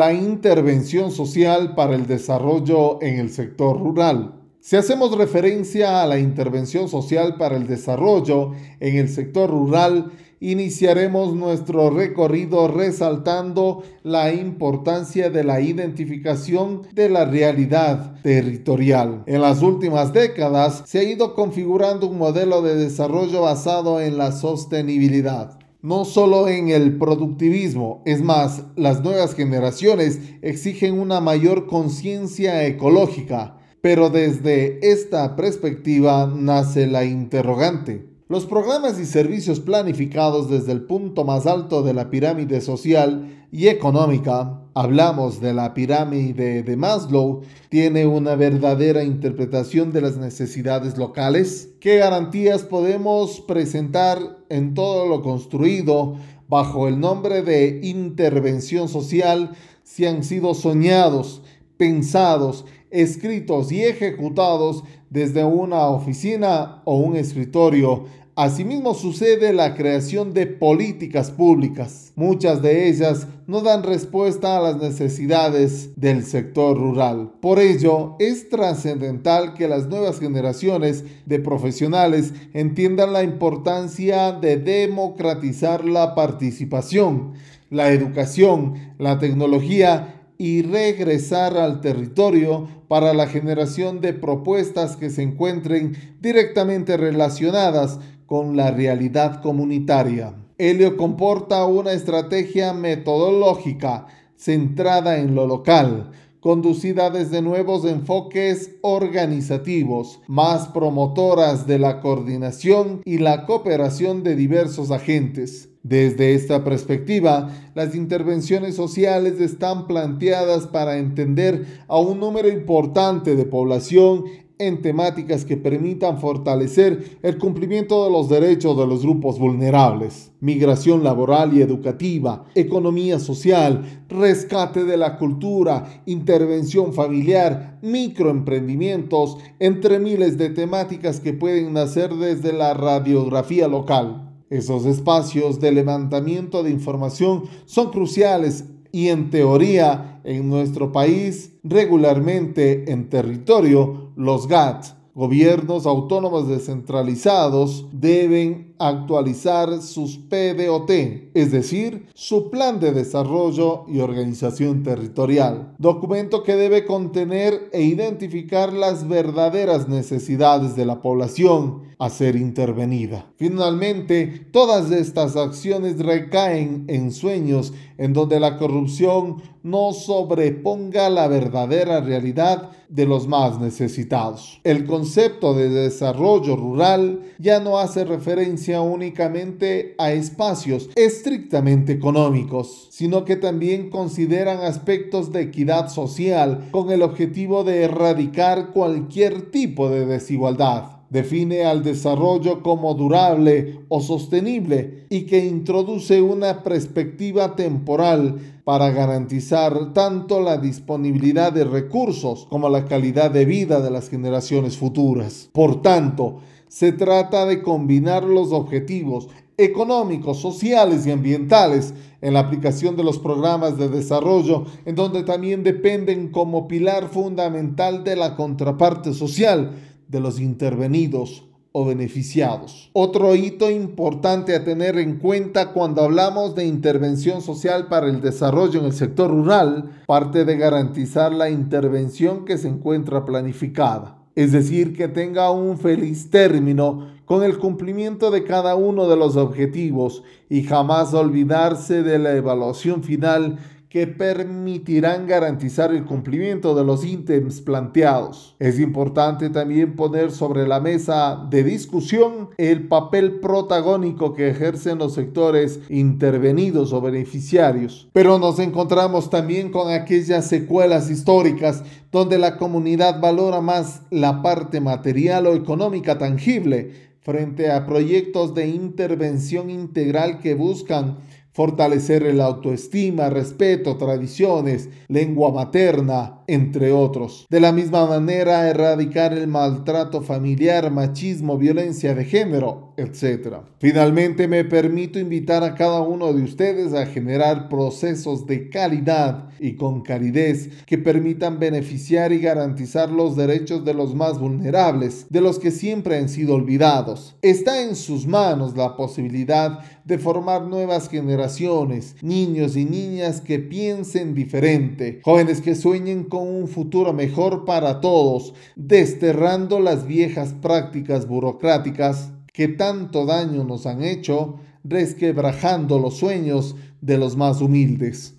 la intervención social para el desarrollo en el sector rural. Si hacemos referencia a la intervención social para el desarrollo en el sector rural, iniciaremos nuestro recorrido resaltando la importancia de la identificación de la realidad territorial. En las últimas décadas se ha ido configurando un modelo de desarrollo basado en la sostenibilidad no solo en el productivismo, es más, las nuevas generaciones exigen una mayor conciencia ecológica, pero desde esta perspectiva nace la interrogante. Los programas y servicios planificados desde el punto más alto de la pirámide social y económica, hablamos de la pirámide de Maslow, tiene una verdadera interpretación de las necesidades locales. ¿Qué garantías podemos presentar en todo lo construido bajo el nombre de intervención social si han sido soñados, pensados, escritos y ejecutados desde una oficina o un escritorio Asimismo sucede la creación de políticas públicas. Muchas de ellas no dan respuesta a las necesidades del sector rural. Por ello, es trascendental que las nuevas generaciones de profesionales entiendan la importancia de democratizar la participación, la educación, la tecnología y regresar al territorio para la generación de propuestas que se encuentren directamente relacionadas con la realidad comunitaria. Helio comporta una estrategia metodológica centrada en lo local, conducida desde nuevos enfoques organizativos, más promotoras de la coordinación y la cooperación de diversos agentes. Desde esta perspectiva, las intervenciones sociales están planteadas para entender a un número importante de población en temáticas que permitan fortalecer el cumplimiento de los derechos de los grupos vulnerables, migración laboral y educativa, economía social, rescate de la cultura, intervención familiar, microemprendimientos, entre miles de temáticas que pueden nacer desde la radiografía local. Esos espacios de levantamiento de información son cruciales y en teoría en nuestro país regularmente en territorio los GATT, gobiernos autónomos descentralizados, deben actualizar sus PDOT, es decir, su Plan de Desarrollo y Organización Territorial, documento que debe contener e identificar las verdaderas necesidades de la población a ser intervenida. Finalmente, todas estas acciones recaen en sueños en donde la corrupción no sobreponga la verdadera realidad de los más necesitados. El concepto de desarrollo rural ya no hace referencia únicamente a espacios estrictamente económicos, sino que también consideran aspectos de equidad social con el objetivo de erradicar cualquier tipo de desigualdad define al desarrollo como durable o sostenible y que introduce una perspectiva temporal para garantizar tanto la disponibilidad de recursos como la calidad de vida de las generaciones futuras. Por tanto, se trata de combinar los objetivos económicos, sociales y ambientales en la aplicación de los programas de desarrollo, en donde también dependen como pilar fundamental de la contraparte social de los intervenidos o beneficiados. Otro hito importante a tener en cuenta cuando hablamos de intervención social para el desarrollo en el sector rural, parte de garantizar la intervención que se encuentra planificada es decir, que tenga un feliz término con el cumplimiento de cada uno de los objetivos y jamás olvidarse de la evaluación final que permitirán garantizar el cumplimiento de los ítems planteados. Es importante también poner sobre la mesa de discusión el papel protagónico que ejercen los sectores intervenidos o beneficiarios. Pero nos encontramos también con aquellas secuelas históricas donde la comunidad valora más la parte material o económica tangible frente a proyectos de intervención integral que buscan fortalecer el autoestima, respeto, tradiciones, lengua materna, entre otros. De la misma manera, erradicar el maltrato familiar, machismo, violencia de género, etc. Finalmente, me permito invitar a cada uno de ustedes a generar procesos de calidad y con calidez que permitan beneficiar y garantizar los derechos de los más vulnerables, de los que siempre han sido olvidados. Está en sus manos la posibilidad de formar nuevas generaciones, niños y niñas que piensen diferente, jóvenes que sueñen con un futuro mejor para todos, desterrando las viejas prácticas burocráticas que tanto daño nos han hecho, resquebrajando los sueños de los más humildes.